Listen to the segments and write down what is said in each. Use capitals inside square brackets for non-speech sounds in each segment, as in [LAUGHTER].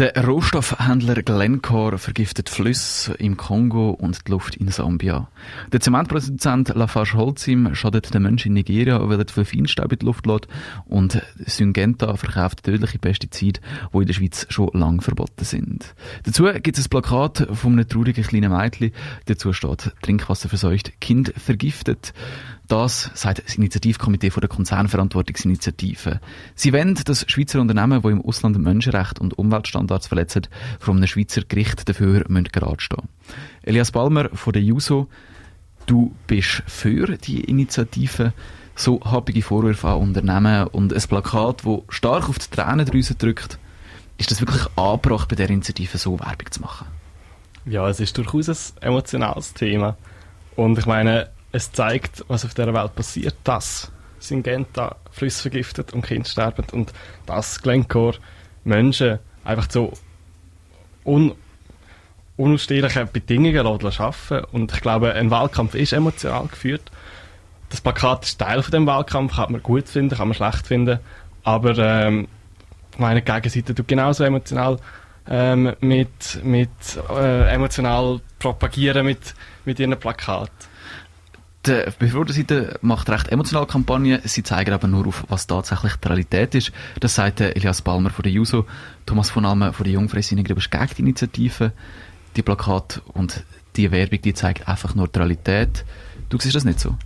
Der Rohstoffhändler Glencore vergiftet Flüsse im Kongo und die Luft in Sambia. Der Zementproduzent Lafarge Holcim schadet den Menschen in Nigeria, weil er viel Feinstaub in die Luft lässt. Und Syngenta verkauft tödliche Pestizide, die in der Schweiz schon lange verboten sind. Dazu gibt es ein Plakat von einem traurigen kleinen Mädchen. Dazu steht Trinkwasser verseucht, Kind vergiftet. Das sagt das Initiativkomitee der Konzernverantwortungsinitiative. Sie wollen, dass Schweizer Unternehmen, die im Ausland Menschenrecht und Umweltstandards verletzen, von einem Schweizer Gericht dafür gerade stehen. Elias Balmer von der JUSO, du bist für die Initiative so happige Vorwürfe an Unternehmen und ein Plakat, das stark auf die Tränendrüse drückt. Ist das wirklich angebracht, bei der Initiative so Werbung zu machen? Ja, es ist durchaus ein emotionales Thema. Und ich meine, es zeigt, was auf der Welt passiert, dass Syngenta Flüsse vergiftet und Kinder sterben. Und dass Glencore Menschen einfach so un unausstehliche Bedingungen arbeiten. Und ich glaube, ein Wahlkampf ist emotional geführt. Das Plakat ist Teil von dem Wahlkampf, kann man gut finden, kann man schlecht finden, aber ähm, meine Gegenseite tut genauso emotional ähm, mit, mit äh, emotional propagieren mit, mit ihren Plakat. Die Befürworterseite macht recht emotionale Kampagne. Sie zeigen aber nur auf, was tatsächlich die Realität ist. Das sagt Elias Balmer von der JUSO, Thomas von Almen von der Jungfreisinnigen, du bist gegen die Initiative, die Plakat und die Werbung, die zeigt einfach nur die Realität. Du siehst das nicht so?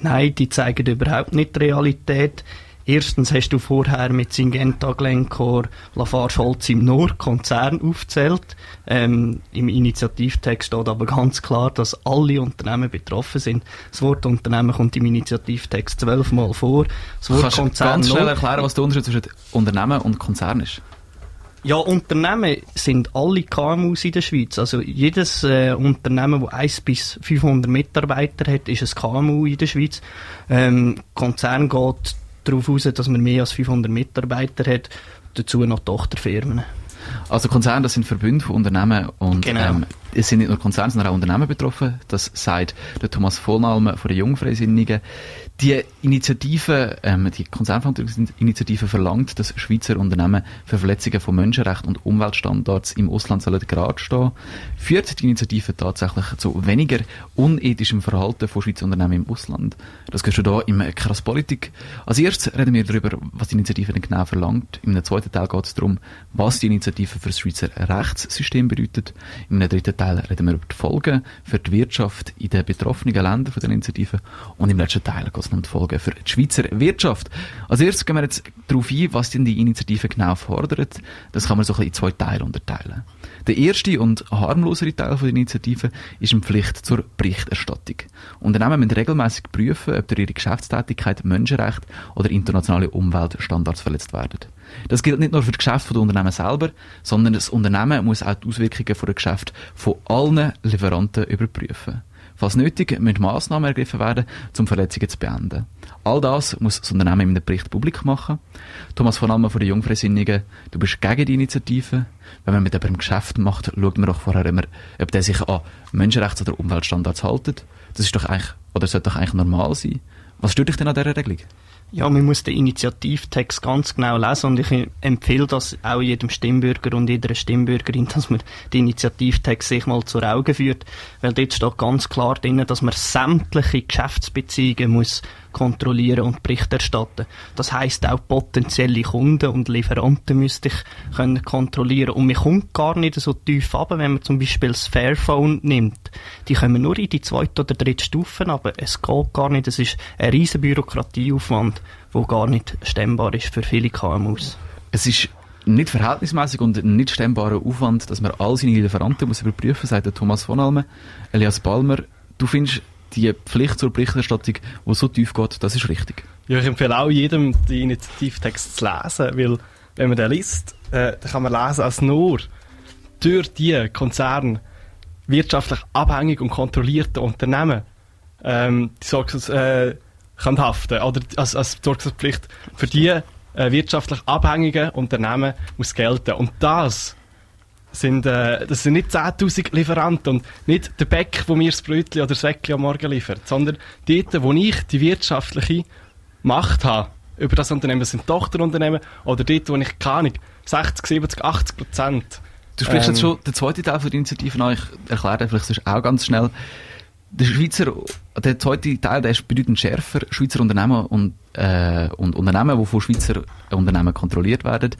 Nein, die zeigen überhaupt nicht die Realität. Erstens hast du vorher mit Syngenta, Glencore, Lafarge Holcim nur Konzern aufgezählt. Ähm, Im Initiativtext steht aber ganz klar, dass alle Unternehmen betroffen sind. Das Wort Unternehmen kommt im Initiativtext zwölfmal vor. Das Wort Kannst Konzern du ganz schnell erklären, was der Unterschied zwischen Unternehmen und Konzern ist? Ja, Unternehmen sind alle KMUs in der Schweiz. Also jedes äh, Unternehmen, das 1 bis 500 Mitarbeiter hat, ist ein KMU in der Schweiz. Ähm, Konzern geht darauf aus, dass man mehr als 500 Mitarbeiter hat, dazu noch Tochterfirmen. Also Konzerne, das sind Verbünde von Unternehmen und Genau. ähm, es sind nicht nur Konzerne, sondern auch Unternehmen betroffen. Das sagt der Thomas Vollmalm von der Jungfreisinnigen. Die Initiative, ähm, die Konzernverantwortungsinitiative verlangt, dass Schweizer Unternehmen für Verletzungen von Menschenrechten und Umweltstandards im Ausland sollen gerade stehen. Führt die Initiative tatsächlich zu weniger unethischem Verhalten von Schweizer Unternehmen im Ausland? Das gehört schon da im Krass Politik. Als erstes reden wir darüber, was die Initiative denn genau verlangt. Im zweiten Teil geht es darum, was die Initiative für das Schweizer Rechtssystem bedeutet. Im dritten Teil reden wir über die Folgen für die Wirtschaft in den betroffenen Ländern von der Initiative. Und im letzten Teil geht es um die Folgen für die Schweizer Wirtschaft. Als erstes gehen wir jetzt darauf ein, was denn die Initiative genau fordert. Das kann man so ein bisschen in zwei Teile unterteilen. Der erste und harmlosere Teil von der Initiative ist eine Pflicht zur Berichterstattung. Unternehmen müssen regelmäßig prüfen, ob durch ihre Geschäftstätigkeit Menschenrechte oder internationale Umweltstandards verletzt werden. Das gilt nicht nur für das Geschäft der Unternehmen selber, sondern das Unternehmen muss auch die Auswirkungen der Geschäft von allen Lieferanten überprüfen. Falls nötig, müssen Massnahmen ergriffen werden, um Verletzungen zu beenden. All das muss das Unternehmen in einem Bericht publik machen. Thomas von Almen von der Jungfreisinnigen, du bist gegen die Initiative. Wenn man mit jemandem Geschäft macht, schaut man doch vorher immer, ob der sich an Menschenrechts- oder Umweltstandards hält. Das ist doch eigentlich, oder sollte doch eigentlich normal sein. Was stört dich denn an dieser Regelung? Ja, man muss den Initiativtext ganz genau lesen und ich empfehle das auch jedem Stimmbürger und jeder Stimmbürgerin, [LAUGHS] dass man den Initiativtext sich mal zur Augen führt, weil dort steht ganz klar drin, dass man sämtliche Geschäftsbeziehungen muss kontrollieren und Bericht erstatten. Das heißt auch potenzielle Kunden und Lieferanten müsste ich können kontrollieren und man kommt gar nicht so tief ab, wenn man zum Beispiel das Fairphone nimmt. Die kommen nur in die zweite oder dritte Stufe, aber es geht gar nicht. Es ist ein riesen Bürokratieaufwand, der gar nicht stemmbar ist für viele KMUs. Es ist nicht verhältnismäßig und nicht stemmbarer Aufwand, dass man all seine Lieferanten muss überprüfen, sagt Thomas von Almen. Elias Balmer, du findest die Pflicht zur Berichterstattung, die so tief geht, das ist richtig. Ja, ich empfehle auch jedem, den Initiativtext zu lesen, weil wenn man den liest, äh, dann kann man lesen, als nur durch die Konzerne wirtschaftlich abhängig und kontrollierte Unternehmen, ähm, die, sorgen, äh, kann haften oder als, als Sorgfaltspflicht für die äh, wirtschaftlich abhängigen Unternehmen muss gelten. Und das sind, äh, das sind nicht 10'000 Lieferanten und nicht der Bäck, wo mir das Brötchen oder das Säckchen am Morgen liefert, sondern dort, wo ich die wirtschaftliche Macht habe über das Unternehmen, das sind Tochterunternehmen oder dort, wo ich, keine Ahnung, 60, 70, 80 Prozent Du sprichst jetzt Ähm. schon den zweiten Teil der Initiative an. Ich erkläre dir vielleicht sonst auch ganz schnell. Der Schweizer, der zweite Teil, der ist bedeutend schärfer. Schweizer Unternehmen und, äh, und Unternehmen, die von Schweizer Unternehmen kontrolliert werden,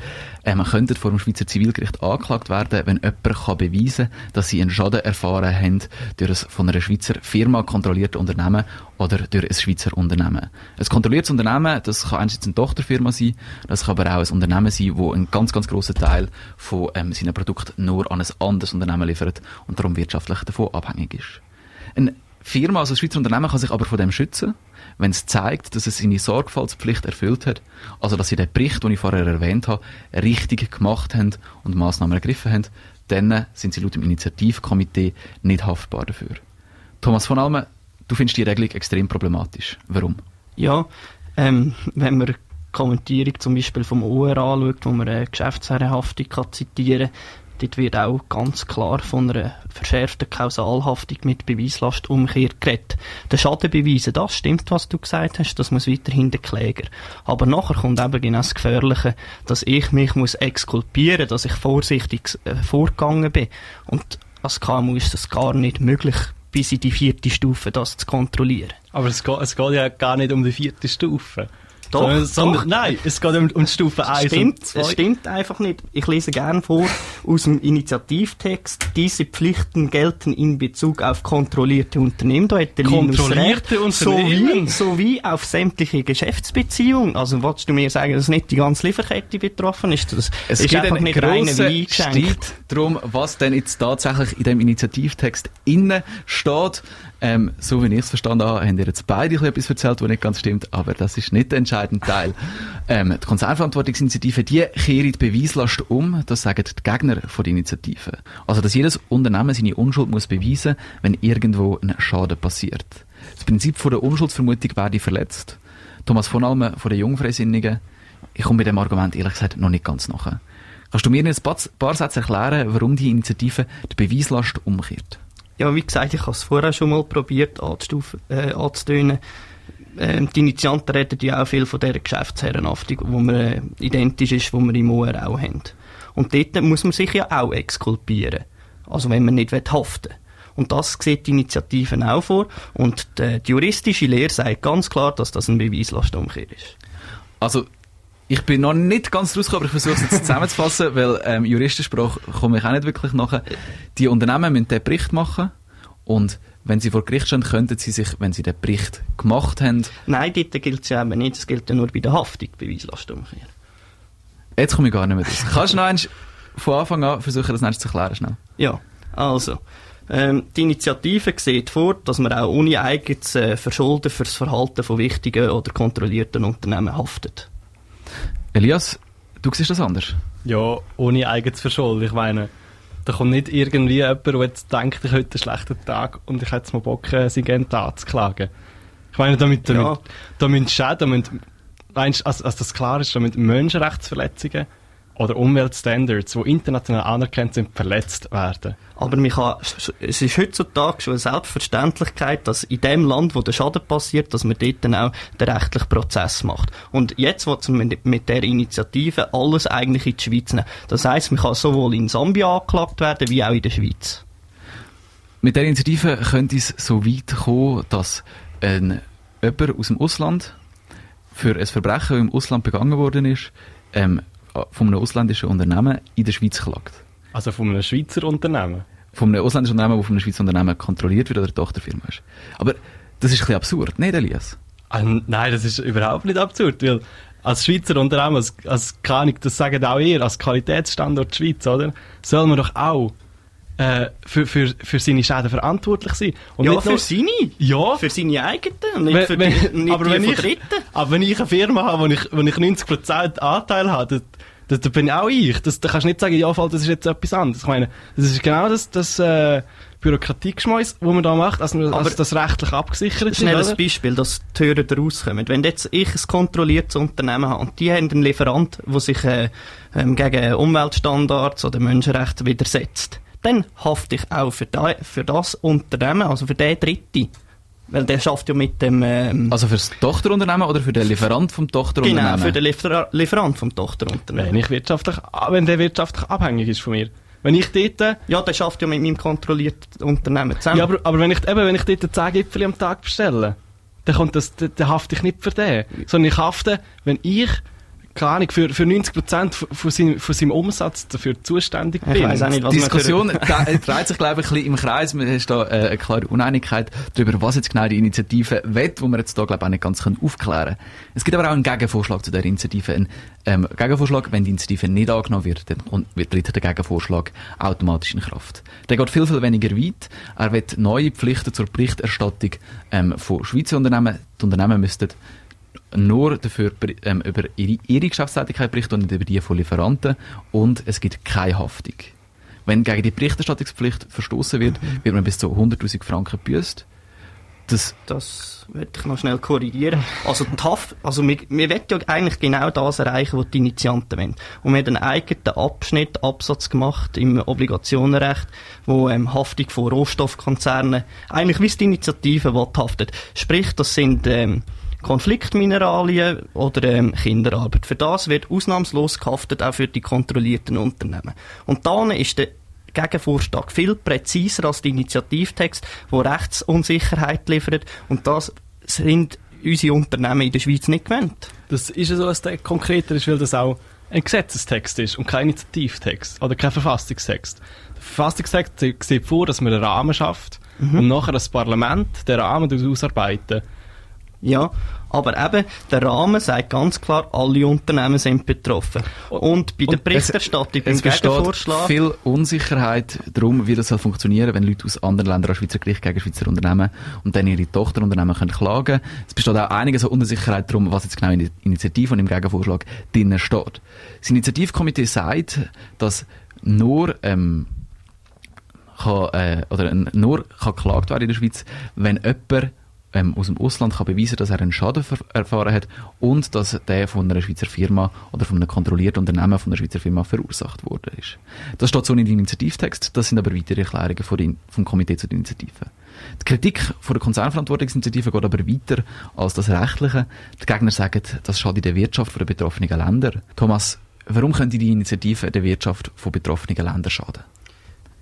ähm, könnten vor dem Schweizer Zivilgericht angeklagt werden, wenn jemand kann beweisen kann, dass sie einen Schaden erfahren haben durch ein von einer Schweizer Firma kontrolliertes Unternehmen oder durch ein Schweizer Unternehmen. Ein kontrolliertes Unternehmen, das kann einerseits eine Tochterfirma sein, das kann aber auch ein Unternehmen sein, wo einen ganz, ganz grossen Teil von ähm, seinen Produkten nur an ein anderes Unternehmen liefert und darum wirtschaftlich davon abhängig ist. Eine Firma, also ein Schweizer Unternehmen, kann sich aber von dem schützen, wenn es zeigt, dass es seine Sorgfaltspflicht erfüllt hat, also dass sie den Bericht, den ich vorher erwähnt habe, richtig gemacht haben und Massnahmen ergriffen haben, dann sind sie laut dem Initiativkomitee nicht haftbar dafür. Thomas von Almen, du findest die Regelung extrem problematisch. Warum? Ja, ähm, wenn man Kommentierung zum Beispiel vom OR anschaut, wo man eine Geschäftsherrenhaftung kann zitieren dort wird auch ganz klar von einer verschärften Kausalhaftung mit Beweislastumkehr geredet. Der Schaden beweisen, das stimmt, was du gesagt hast, das muss weiterhin der Kläger. Aber nachher kommt eben genau das Gefährliche, dass ich mich muss exkulpieren, dass ich vorsichtig äh, vorgegangen bin. Und als KMU ist das gar nicht möglich, bis in die vierte Stufe das zu kontrollieren. Aber es geht, es geht ja gar nicht um die vierte Stufe. Doch, sondern, sondern, doch. Nein, es geht um, um die Stufe 1 Stimmt, und 2. es stimmt einfach nicht. Ich lese gern vor aus dem Initiativtext. Diese Pflichten gelten in Bezug auf kontrollierte Unternehmen. Da hat der Linus Kontrollierte recht. Unternehmen? Sowie, sowie auf sämtliche Geschäftsbeziehungen. Also, wolltest du mir sagen, dass nicht die ganze Lieferkette betroffen ist? Das Es ist gibt einfach einen nicht rein grossen wie eingeschenkt. Streit darum, was denn jetzt tatsächlich in dem Initiativtext innen steht. Ähm, so wie ich es verstanden habe, haben ihr jetzt beide etwas erzählt, was nicht ganz stimmt, aber das ist nicht der entscheidende Teil. ähm, die Konzernverantwortungsinitiative, die kehren die Beweislast um, das sagen die Gegner von der Initiative. Also, dass jedes Unternehmen seine Unschuld muss beweisen, wenn irgendwo ein Schaden passiert. Das Prinzip von der Unschuldsvermutung werde verletzt. Thomas von Almen von den Jungfreisinnigen, ich komme mit dem Argument ehrlich gesagt noch nicht ganz nach. Kannst du mir in ein paar Sätze erklären, warum die Initiative die Beweislast umkehrt? Ja, wie gesagt, ich habe es vorher schon mal probiert anzustufen, äh, anzutönen. Ähm, die Initianten reden ja auch viel von dieser Geschäftsherrenhaftung, wo man äh, identisch ist, wo wir im OR auch haben. Und dort muss man sich ja auch exkulpieren. Also wenn man nicht haften will. Und das sieht die Initiative auch vor. Und die, die juristische Lehre sagt ganz klar, dass das ein Beweislastumkehr ist. Also, ich bin noch nicht ganz rausgekommen, aber ich versuche es jetzt [LAUGHS] zusammenzufassen, weil ähm, Juristensprache komme ich auch nicht wirklich nachher. Die Unternehmen müssen den Bericht machen und wenn sie vor Gericht stehen, könnten sie sich, wenn sie den Bericht gemacht haben, Nein, dort gilt es ja eben nicht. Es gilt ja nur bei der Haftung, Beweislastumkehr. jetzt komme ich gar nicht mehr raus. Kannst du noch eins von Anfang an versuchen, das nächste zu erklären, schnell? Ja, also. Ähm, die Initiative sieht vor, dass man auch ohne eigenes äh, Verschulden für das Verhalten von wichtigen oder kontrollierten Unternehmen haftet. Elias, du siehst das anders? Ja, ohne eigenes Verschulden. Ich meine, da kommt nicht irgendwie jemand, der jetzt denkt, ich hätte einen schlechten Tag und ich hätte jetzt mal Bock, äh, sein Geld anzuklagen. Ich meine, damit, damit, Ja. da müssen Schäden, da müssen, meinst, als, als das klar ist, da müssen Menschenrechtsverletzungen oder Umweltstandards, die international anerkannt sind, verletzt werden. Aber man kann, es ist heutzutage schon eine Selbstverständlichkeit, dass in dem Land, wo der Schaden passiert, dass man dort dann auch den rechtlichen Prozess macht. Und jetzt will man mit- der Initiative alles eigentlich in die Schweiz nehmen. Das heisst, man kann sowohl in Sambia angeklagt werden, wie auch in der Schweiz. Mit der Initiative könnte es so weit kommen, dass ein, jemand aus dem Ausland für ein Verbrechen, das im Ausland begangen worden ist, ähm, von einem ausländischen Unternehmen in der Schweiz klagt. Also von einem Schweizer Unternehmen. Von einem ausländischen Unternehmen, das von einem Schweizer Unternehmen kontrolliert wird oder eine Tochterfirma ist. Aber das ist ein bisschen absurd, nicht Elias? Ah, nein, das ist überhaupt nicht absurd, weil als Schweizer Unternehmen, als, als keine Ahnung, das sagen auch ihr, als Qualitätsstandort Schweiz, oder? Soll man doch auch äh, für, für, für seine Schäden verantwortlich sein. Und ja, nicht für nur- seine. Ja, Für seine eigenen, und nicht Wenn- für wenn- die, nicht aber die wenn von ich, Dritten. aber wenn ich eine Firma habe, wo ich, wo ich 90% Anteil habe, dann, Das, das bin auch ich. Das, da kannst du nicht sagen, ja, das ist jetzt etwas anderes. Ich meine, das ist genau das, das äh, Bürokratiegeschmeiß, wo man da macht, also, Aber- also das rechtlich abgesichert ist. Schnell ein? Beispiel, dass die Hörer da rauskommen. Wenn jetzt ich ein kontrolliertes Unternehmen habe und die haben einen Lieferant, der sich äh, ähm, gegen Umweltstandards oder Menschenrechte widersetzt, dann hafte ich auch für, da, für das Unternehmen, also für den Dritte. Weil der schafft ja mit dem... Ähm, Also für das Tochterunternehmen oder für den Lieferant vom Tochterunternehmen? genau, für den Liefer Lieferant vom Tochterunternehmen. Wenn ich wirtschaftlich, ah, wenn der wirtschaftlich abhängig ist von mir. Wenn ich dort, Ja, der schafft ja mit meinem kontrollierten Unternehmen zusammen. ja, aber, aber wenn ich, eben, wenn ich dort 10 Gipfel am Tag bestelle, dann kommt das, dann, dann hafte ich nicht für den. Sondern ich hafte, wenn ich, keine Ahnung, für, für 90% von, von, seinem, von seinem Umsatz dafür zuständig Ich bin. weiss auch nicht, was Die Diskussion dre- dreht sich, glaube ich, ein bisschen im Kreis. Man ist da äh, eine klare Uneinigkeit darüber, was jetzt genau die Initiative will, wo wir jetzt da, glaube ich, auch nicht ganz können aufklären können. Es gibt aber auch einen Gegenvorschlag zu der Initiative. Ein ähm, Gegenvorschlag, wenn die Initiative nicht angenommen wird, dann tritt der Gegenvorschlag automatisch in Kraft. Der geht viel, viel weniger weit. Er wird neue Pflichten zur Berichterstattung ähm, von Schweizer Unternehmen. Die Unternehmen müssten nur dafür ähm, über ihre, ihre Geschäftstätigkeit berichten und nicht über die von Lieferanten. Und es gibt keine Haftung. Wenn gegen die Berichterstattungspflicht verstoßen wird, wird man bis zu 100.000 Franken gebüßt. Das, Das würde ich noch schnell korrigieren. Also, die Haft, also wir, wir wollen ja eigentlich genau das erreichen, was die Initianten wollen. Und wir haben einen eigenen Abschnitt, Absatz gemacht im Obligationenrecht, wo ähm, Haftung von Rohstoffkonzernen, eigentlich wie es die Initiative will, haftet. Sprich, das sind ähm, Konfliktmineralien oder ähm, Kinderarbeit. Für das wird ausnahmslos gehaftet, auch für die kontrollierten Unternehmen. Und dann ist der Gegenvorschlag viel präziser als der Initiativtext, der Rechtsunsicherheit liefert. Und das sind unsere Unternehmen in der Schweiz nicht gewöhnt. Das ist ja so, dass der konkreter ist, weil das auch ein Gesetzestext ist und kein Initiativtext oder kein Verfassungstext. Der Verfassungstext sieht- vor, dass man einen Rahmen schafft und nachher das Parlament den Rahmen ausarbeiten. Ja, aber eben, der Rahmen sagt ganz klar, alle Unternehmen sind betroffen. Und bei der Berichterstattung, beim es Gegenvorschlag, viel Unsicherheit darum, wie das soll funktionieren, wenn Leute aus anderen Ländern an Schweizer Gericht gegen Schweizer Unternehmen und dann ihre Tochterunternehmen können klagen. Es besteht auch einige so Unsicherheit darum, was jetzt genau in der Initiative und im Gegenvorschlag drinnen steht. Das Initiativkomitee sagt, dass nur ähm, kann, äh, oder nur kann geklagt werden in der Schweiz, wenn jemand ähm, aus dem Ausland kann beweisen, dass er einen Schaden erfahren hat und dass der von einer Schweizer Firma oder von einem kontrollierten Unternehmen von einer Schweizer Firma verursacht worden ist. Das steht so nicht im Initiativtext, das sind aber weitere Erklärungen von den, vom Komitee zur Initiative. Die Kritik von der Konzernverantwortungsinitiative geht aber weiter als das Rechtliche. Die Gegner sagen, das schadet der Wirtschaft der betroffenen Länder. Thomas, warum könnte die Initiative der Wirtschaft von betroffenen Ländern schaden?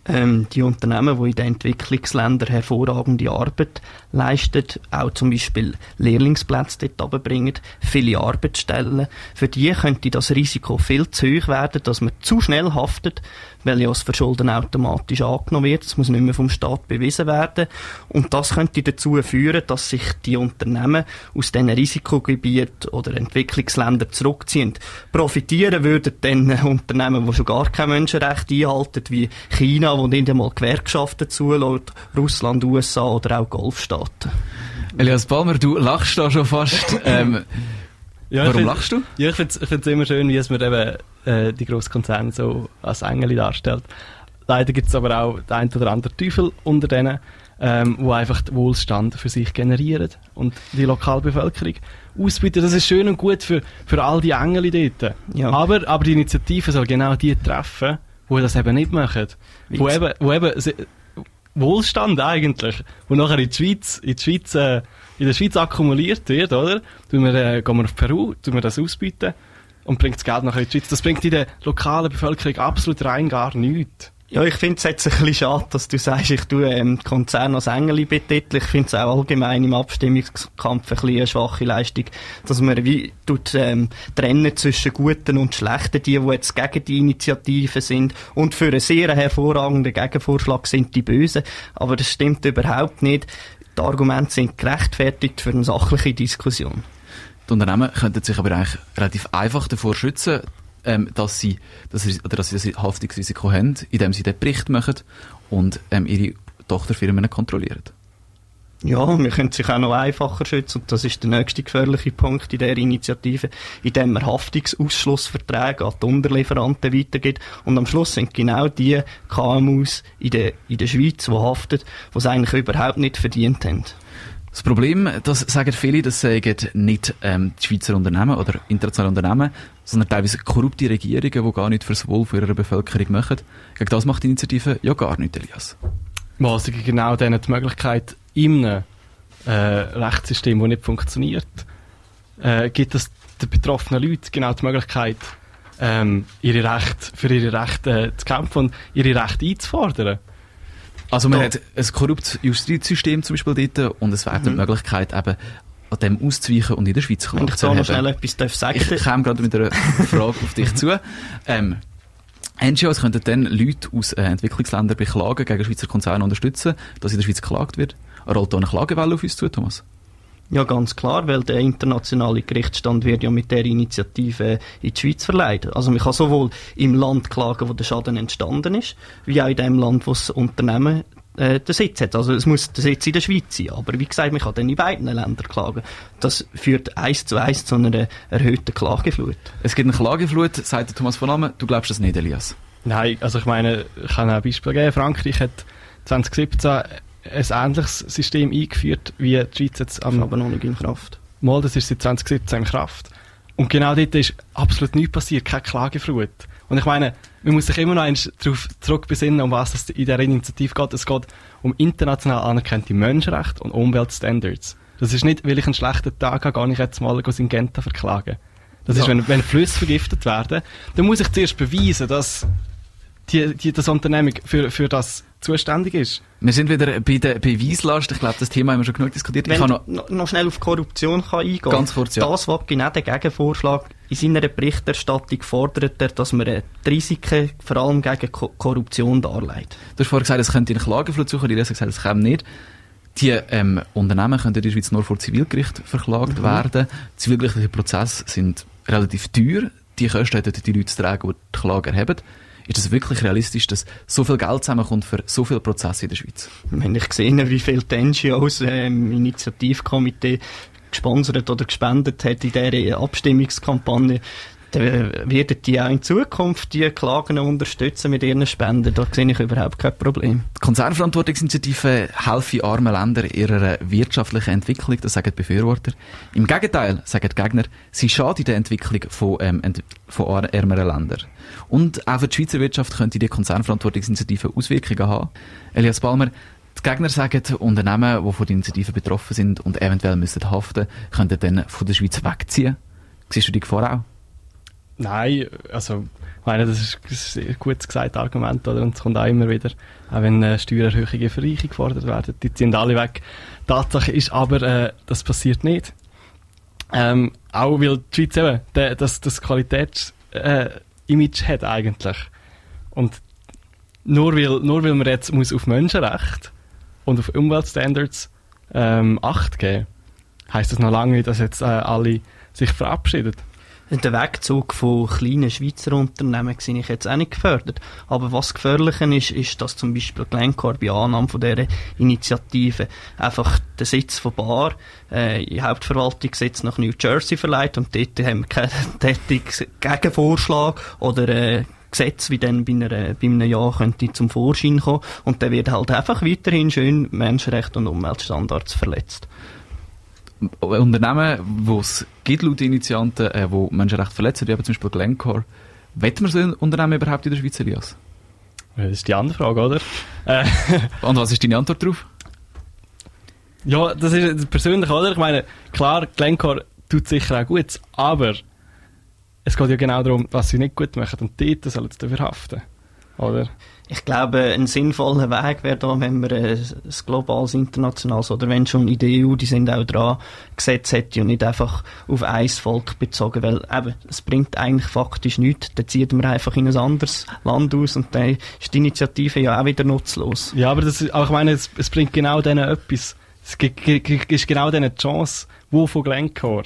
Ähm, die Unternehmen, die in den Entwicklungsländern hervorragende Arbeit leisten, auch zum Beispiel Lehrlingsplätze dort runterbringen, viele Arbeitsstellen, für die könnte das Risiko viel zu hoch werden, dass man zu schnell haftet, weil ja das Verschulden automatisch angenommen wird, das muss nicht mehr vom Staat bewiesen werden und das könnte dazu führen, dass sich die Unternehmen aus diesen Risikogebieten oder Entwicklungsländern zurückziehen. Profitieren würden dann Unternehmen, die schon gar kein Menschenrecht einhalten, wie China, wo nicht einmal Gewerkschaften zulässt, Russland, USA oder auch Golfstaaten. Elias Palmer, du lachst da schon fast. [LAUGHS] Ähm, Ja, warum find- lachst du? Ja, ich finde es immer schön, wie es mir eben äh, die grossen Konzerne so als Engel darstellt. Leider gibt es aber auch den einen oder anderen Teufel unter denen, ähm, wo einfach den Wohlstand für sich generieren und die lokale Bevölkerung ausbieten. Das ist schön und gut für, für all die Engel dort. Ja. Aber, aber die Initiative soll genau die treffen, die das eben nicht machen. Wo eben, wo eben Wohlstand eigentlich, wo nachher in die Schweiz, in die Schweiz, äh, in der Schweiz akkumuliert wird, oder? Tun wir, äh, gehen wir auf Peru, tun wir das ausbieten und bringt das Geld nachher in die Schweiz. Das bringt in der lokalen Bevölkerung absolut rein gar nichts. Ja, ich finde es jetzt ein bisschen schade, dass du sagst, ich tue ähm, die Konzerne als Engel betiteln. Ich finde es auch allgemein im Abstimmungskampf ein bisschen eine schwache Leistung, dass man wie tut, ähm, trennen zwischen Guten und Schlechten, die, die jetzt gegen die Initiative sind und für einen sehr hervorragenden Gegenvorschlag sind die Bösen. Aber das stimmt überhaupt nicht. Die Argumente sind gerechtfertigt für eine sachliche Diskussion. Die Unternehmen könnten sich aber eigentlich relativ einfach davor schützen, ähm, dass sie das, Ris- oder dass sie das Haftungsrisiko haben, indem sie den Bericht machen und ähm, ihre Tochterfirmen kontrollieren. Ja, wir können sich auch noch einfacher schützen und das ist der nächste gefährliche Punkt in der Initiative, indem man Haftungsausschlussverträge an die Unterlieferanten weitergibt und am Schluss sind genau die KMUs in der, in der Schweiz, die haften, die es eigentlich überhaupt nicht verdient haben. Das Problem, das sagen viele, das sagen nicht ähm, die Schweizer Unternehmen oder internationale Unternehmen, sondern teilweise korrupte Regierungen, die gar nicht fürs Wohl für ihre Bevölkerung machen. Gegen das macht die Initiative ja gar nicht, Elias. Was genau denen die Möglichkeit in einem äh, Rechtssystem, das nicht funktioniert, äh, gibt es den betroffenen Leuten genau die Möglichkeit, ähm, ihre Rechte, für ihre Rechte äh, zu kämpfen und ihre Rechte einzufordern. Also man Da- hat ein korruptes Justizsystem zum Beispiel dort und es wäre die Möglichkeit eben, an dem auszuweichen und in der Schweiz Wenn ich da noch schnell etwas darf sagen Ich komme gerade mit einer [LAUGHS] Frage auf dich zu. Ähm, NGOs könnten dann Leute aus äh, Entwicklungsländern beklagen, gegen Schweizer Konzerne unterstützen, dass in der Schweiz geklagt wird. Rollt da eine Klagewelle auf uns zu, Thomas? Ja, ganz klar, weil der internationale Gerichtsstand wird ja mit der Initiative in die Schweiz verleiht. Also man kann sowohl im Land klagen, wo der Schaden entstanden ist, wie auch in dem Land, wo das Unternehmen äh, den Sitz hat. Also es muss der Sitz in der Schweiz sein. Aber wie gesagt, man kann dann in beiden Ländern klagen. Das führt eins zu eins zu einer erhöhten Klageflut. Es gibt eine Klageflut, sagt Thomas von Almen. Du glaubst das nicht, Elias? Nein, also ich meine, ich kann ein Beispiel geben. Frankreich hat 2017 ein ähnliches System eingeführt, wie die Schweiz jetzt Ist am aber noch nicht in Kraft. Mal, das ist seit 2017 in Kraft. Und genau dort ist absolut nichts passiert, keine Klageflut. Und ich meine, man muss sich immer noch eins darauf zurückbesinnen, um was es in dieser Initiative geht. Es geht um international anerkannte Menschenrechte und Umweltstandards. Das ist nicht, weil ich einen schlechten Tag habe, gar nicht jetzt mal in Genta verklagen. Das ist, Ja. wenn, wenn Flüsse vergiftet werden, dann muss ich zuerst beweisen, dass die, die, das Unternehmen für, für das zuständig ist. Wir sind wieder bei der Beweislast. Ich glaube, das Thema haben wir schon genug diskutiert. Ich Wenn kann ich noch, noch, noch schnell auf Korruption kann eingehen Ganz kurz, ja. Das, was genau der Gegenvorschlag in seiner Berichterstattung fordert, er, dass man die Risiken vor allem gegen Ko Korruption darlegt. du hast vorher gesagt, es könnte eine Klageflut suchen. Elias hat gesagt, es käme nicht. Die ähm, Unternehmen können in der Schweiz nur vor Zivilgericht verklagt werden. Zivilgerichtliche Prozesse sind relativ teuer. Die Kosten hätten die Leute zu tragen, die die Klage erheben. Ist es wirklich realistisch, dass so viel Geld zusammenkommt für so viele Prozesse in der Schweiz? Wenn ich sehe, wie viel die NGOs äh, Initiativkomitee gesponsert oder gespendet hat in dieser Abstimmungskampagne, dann werden die auch in Zukunft die Klagen unterstützen mit ihren Spenden. Da sehe ich überhaupt kein Problem. Die Konzernverantwortungsinitiative helfe armen Ländern ihrer wirtschaftlichen Entwicklung, das sagen die Befürworter. Im Gegenteil, sagen die Gegner, sie schadet der Entwicklung von, ähm, ent von ärmeren Ländern. Und auch für die Schweizer Wirtschaft könnte die Konzernverantwortungsinitiative Auswirkungen haben. Elias Palmer, die Gegner sagen, Unternehmen, die von der Initiative betroffen sind und eventuell müssen haften, könnten dann von der Schweiz wegziehen. Siehst du die Gefahr auch? Nein, also, ich meine, das ist, ein gutes gesagt Argument, oder? Und es kommt auch immer wieder, auch wenn äh, Steuererhöhungen für Reiche gefordert werden, die ziehen alle weg. Tatsache ist aber, äh, das passiert nicht. Ähm, auch weil die Schweiz eben de, das, das Qualitätsimage äh, hat eigentlich. Und nur weil, nur weil man jetzt muss auf Menschenrechte und auf Umweltstandards ähm, Acht geben, heisst das noch lange nicht, dass jetzt äh, alle sich verabschieden. Der Wegzug von kleinen Schweizer Unternehmen sehe ich jetzt auch nicht gefördert. Aber was gefährlicher ist, ist, dass zum Beispiel Glencore bei Annahme von dieser Initiative einfach den Sitz von Bar, äh, in Hauptverwaltungssitz nach New Jersey verleiht und dort haben wir keinen [LAUGHS] tätigen Gegenvorschlag oder äh, Gesetz, wie dann bei, einer, bei einem Jahr könnte zum Vorschein kommen. Und dann wird halt einfach weiterhin schön Menschenrechte und Umweltstandards verletzt. Unternehmen, wo es gibt laut Initianten, äh, wo Menschenrechte verletzen, wie eben zum Beispiel Glencore, wetten wir so ein Unternehmen überhaupt in der Schweiz, Elias? Ja, Das ist die andere Frage, oder? Äh, [LAUGHS] Und was ist deine Antwort darauf? ja, das ist persönlich, oder? Ich meine, klar, Glencore tut sicher auch gut, aber es geht ja genau darum, was sie nicht gut machen und dort sollen sie dafür haften. Oder? Ich glaube, ein sinnvoller Weg wäre da, wenn man äh, ein globales, internationales oder wenn schon in der EU, die sind auch dran, Gesetz hätte und nicht einfach auf ein Volk bezogen, weil eben, es bringt eigentlich faktisch nichts. Dann zieht man einfach in ein anderes Land aus und dann ist die Initiative ja auch wieder nutzlos. Ja, aber das auch ich meine, es, es bringt genau denen etwas. Es ist genau denen die Chance, wo von Glencore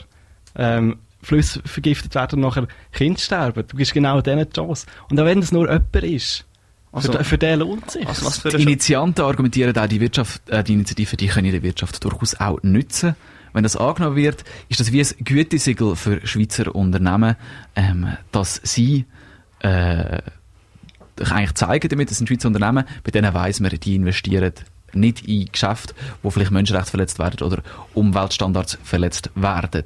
ähm, Flüsse vergiftet werden und nachher Kinder sterben. Du gibst genau denen die Chance. Und auch wenn es nur jemand ist, Also, für, für den lohnt sich. also was für Die Initianten argumentieren auch, die Wirtschaft, äh, die Initiative, die können der Wirtschaft durchaus auch nützen. Wenn das angenommen wird, ist das wie ein Gütesiegel für Schweizer Unternehmen, ähm, dass sie äh, eigentlich zeigen damit, das sind Schweizer Unternehmen, bei denen weiss man, die investieren nicht in Geschäfte, wo vielleicht Menschenrechte verletzt werden oder Umweltstandards verletzt werden.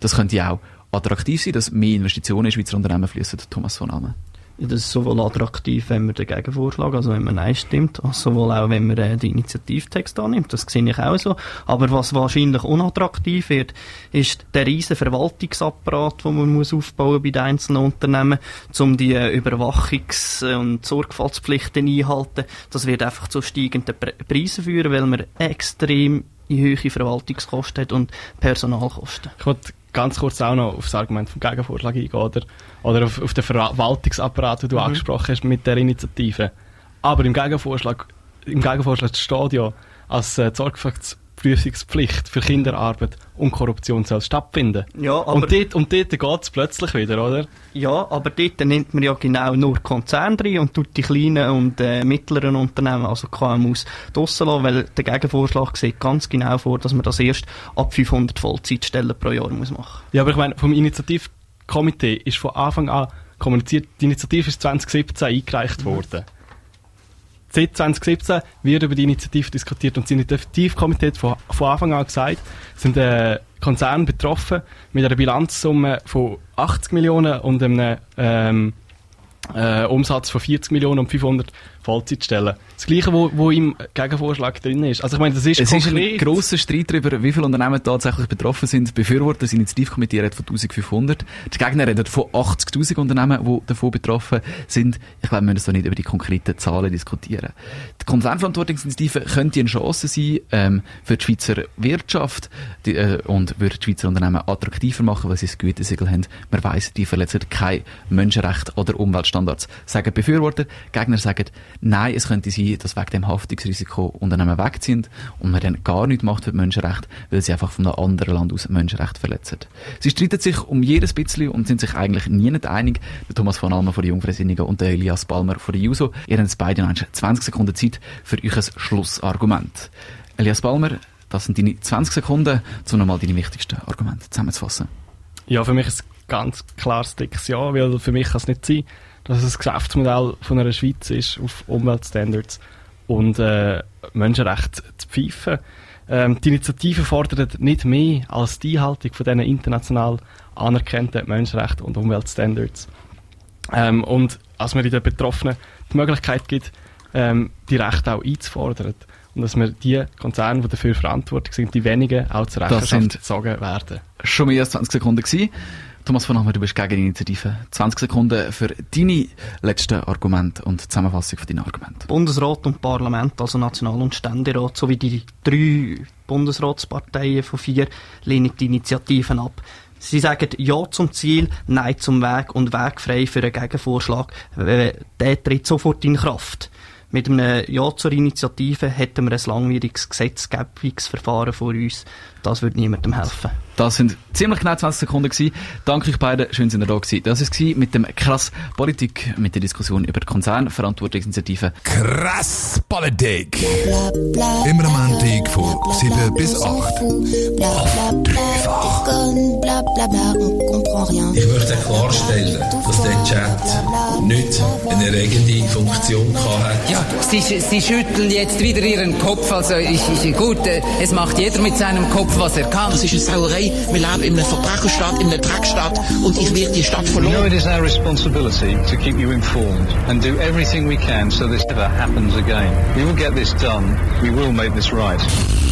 Das könnte ja auch attraktiv sein, dass mehr Investitionen in Schweizer Unternehmen fließen. Thomas von Almen. Das ist sowohl attraktiv, wenn man dagegen vorschlägt, also wenn man Nein stimmt, als sowohl auch, wenn man äh, den Initiativtext annimmt. Das sehe ich auch so. Aber was wahrscheinlich unattraktiv wird, ist der riesen Verwaltungsapparat, den man muss aufbauen bei den einzelnen Unternehmen, um die äh, Überwachungs- und Sorgfaltspflichten einhalten. Das wird einfach zu steigenden Pre Preisen führen, weil man extrem in hohe Verwaltungskosten hat und Personalkosten. Ich ganz kurz auch noch auf das Argument vom Gegenvorschlag eingehen, oder, oder auf, auf den Verwaltungsapparat, den du angesprochen hast mit der Initiative. Aber im Gegenvorschlag, im Gegenvorschlag steht ja, als äh, die Sorgfaltsprüfungspflicht für Kinderarbeit und Korruption soll stattfinden. Ja, aber- und dort, und dort geht es plötzlich wieder, oder? Ja, aber dort nimmt man ja genau nur Konzerne rein und tut die kleinen und äh, mittleren Unternehmen, also KMUs, draussen lassen, weil der Gegenvorschlag sieht ganz genau vor, dass man das erst ab 500 Vollzeitstellen pro Jahr muss machen. Ja, aber ich meine, vom Initiativkomitee ist von Anfang an kommuniziert, die Initiative ist 2017 eingereicht worden. Seit 2017 wird über die Initiative diskutiert und das Initiativkomitee hat von, von Anfang an gesagt, sind äh, Konzerne betroffen mit einer Bilanzsumme von 80 Millionen und einem ähm, äh, Umsatz von 40 Millionen und 500 Vollzeitstellen. Das Gleiche, wo, wo im Gegenvorschlag drin ist. Also ich meine, das ist Es ist ein grosser Streit darüber, wie viele Unternehmen tatsächlich betroffen sind. Befürworter, das Initiativkomitee redet von 1500. Die Gegner reden von 80.000 Unternehmen, die davon betroffen sind. Ich glaube, wir müssen da nicht über die konkreten Zahlen diskutieren. Die Konzernverantwortungsinitiative könnte eine Chance sein ähm, für die Schweizer Wirtschaft die, äh, und würde die Schweizer Unternehmen attraktiver machen, weil sie das Gütesiegel haben. Man weiss, die verletzen kein Menschenrecht oder Umweltstandards. Sagen Befürworter, Gegner sagen, nein, es könnte sein, dass wegen dem Haftungsrisiko Unternehmen wegziehen und man dann gar nichts macht für die Menschenrechte, weil sie einfach von einem anderen Land aus Menschenrechte verletzen. Sie streiten sich um jedes bisschen und sind sich eigentlich nie nicht einig. Der Thomas von Almer von der Jungfreisinnigen und der Elias Balmer von der JUSO. Ihr habt beide noch 20 Sekunden Zeit für euer Schlussargument. Elias Balmer, das sind deine 20 Sekunden, um nochmal deine wichtigsten Argumente zusammenzufassen. Ja, für mich ist es ganz klares dickes Ja, weil für mich kann es nicht sein, dass es ein Geschäftsmodell von einer Schweiz ist, auf Umweltstandards und äh, Menschenrechte zu pfeifen. Ähm, die Initiative fordert nicht mehr als die Einhaltung von diesen international anerkannten Menschenrechten und Umweltstandards. Ähm, und als man den Betroffenen die Möglichkeit gibt, ähm, die Rechte auch einzufordern. Und dass man die Konzerne, die dafür verantwortlich sind, die wenigen auch zur Rechenschaft gezogen werden. Schon mehr als 20 Sekunden gewesen. Thomas von Hammer, du bist gegen die Initiative. 20 Sekunden für deine letzten Argumente und Zusammenfassung von deinen Argumenten. Bundesrat und Parlament, also National- und Ständerat, sowie die drei Bundesratsparteien von vier, lehnen die Initiativen ab. Sie sagen Ja zum Ziel, Nein zum Weg und Weg frei für einen Gegenvorschlag. Der tritt sofort in Kraft. Mit einem Ja zur Initiative hätten wir ein langwieriges Gesetzgebungsverfahren vor uns. Das würde niemandem helfen. Das sind ziemlich genau 20 Sekunden gewesen. Danke euch beiden, schön, dass ihr da gewesen. Das war mit dem Krass Politik, mit der Diskussion über die Konzernverantwortungsinitiative. Krass Politik. Immer am Montag von 7 bis 8. Auf dreifach. Ich möchte klarstellen, dass der Chat nicht eine regende Funktion hat. Ja, Sie, Sie schütteln jetzt wieder Ihren Kopf. Also ich, ich, gut, äh, es macht jeder mit seinem Kopf, was er kann. Das ist eine Sauerei. In in die Stadt You know verloren. it is our responsibility to keep you informed and do everything we can so this never happens again. We will get this done. We will make this right.